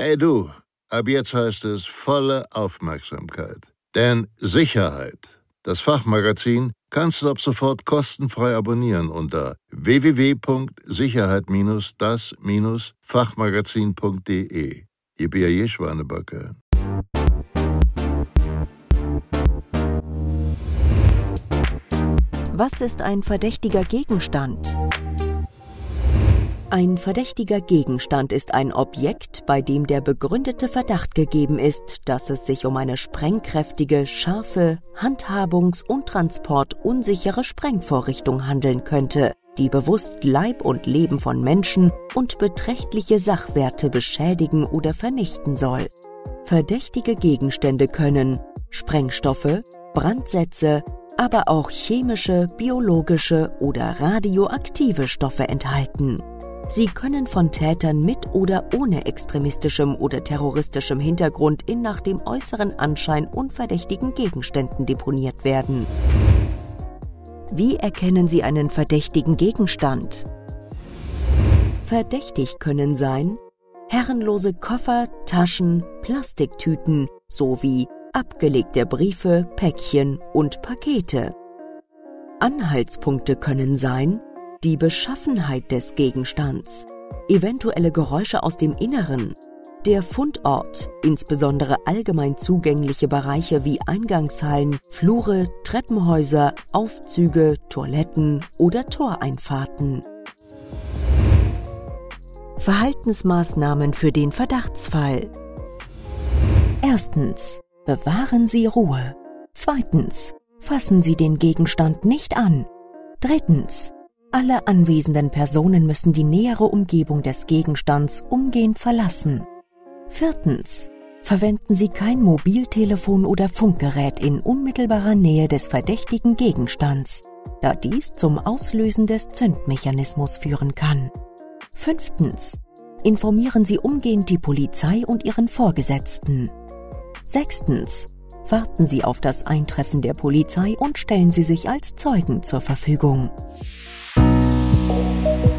Hey du, ab jetzt heißt es volle Aufmerksamkeit. Denn Sicherheit, das Fachmagazin, kannst du ab sofort kostenfrei abonnieren unter www.sicherheit-das-fachmagazin.de. Ihr B.A.J. Schwanebacke. Was ist ein verdächtiger Gegenstand? Ein verdächtiger Gegenstand ist ein Objekt, bei dem der begründete Verdacht gegeben ist, dass es sich um eine sprengkräftige, scharfe, handhabungs- und transportunsichere Sprengvorrichtung handeln könnte, die bewusst Leib und Leben von Menschen und beträchtliche Sachwerte beschädigen oder vernichten soll. Verdächtige Gegenstände können Sprengstoffe, Brandsätze, aber auch chemische, biologische oder radioaktive Stoffe enthalten. Sie können von Tätern mit oder ohne extremistischem oder terroristischem Hintergrund in nach dem äußeren Anschein unverdächtigen Gegenständen deponiert werden. Wie erkennen Sie einen verdächtigen Gegenstand? Verdächtig können sein herrenlose Koffer, Taschen, Plastiktüten sowie abgelegte Briefe, Päckchen und Pakete. Anhaltspunkte können sein die Beschaffenheit des Gegenstands, eventuelle Geräusche aus dem Inneren, der Fundort, insbesondere allgemein zugängliche Bereiche wie Eingangshallen, Flure, Treppenhäuser, Aufzüge, Toiletten oder Toreinfahrten. Verhaltensmaßnahmen für den Verdachtsfall. Erstens. Bewahren Sie Ruhe. Zweitens. Fassen Sie den Gegenstand nicht an. Drittens. Alle anwesenden Personen müssen die nähere Umgebung des Gegenstands umgehend verlassen. Viertens. Verwenden Sie kein Mobiltelefon oder Funkgerät in unmittelbarer Nähe des verdächtigen Gegenstands, da dies zum Auslösen des Zündmechanismus führen kann. Fünftens. Informieren Sie umgehend die Polizei und Ihren Vorgesetzten. Sechstens. Warten Sie auf das Eintreffen der Polizei und stellen Sie sich als Zeugen zur Verfügung. thank you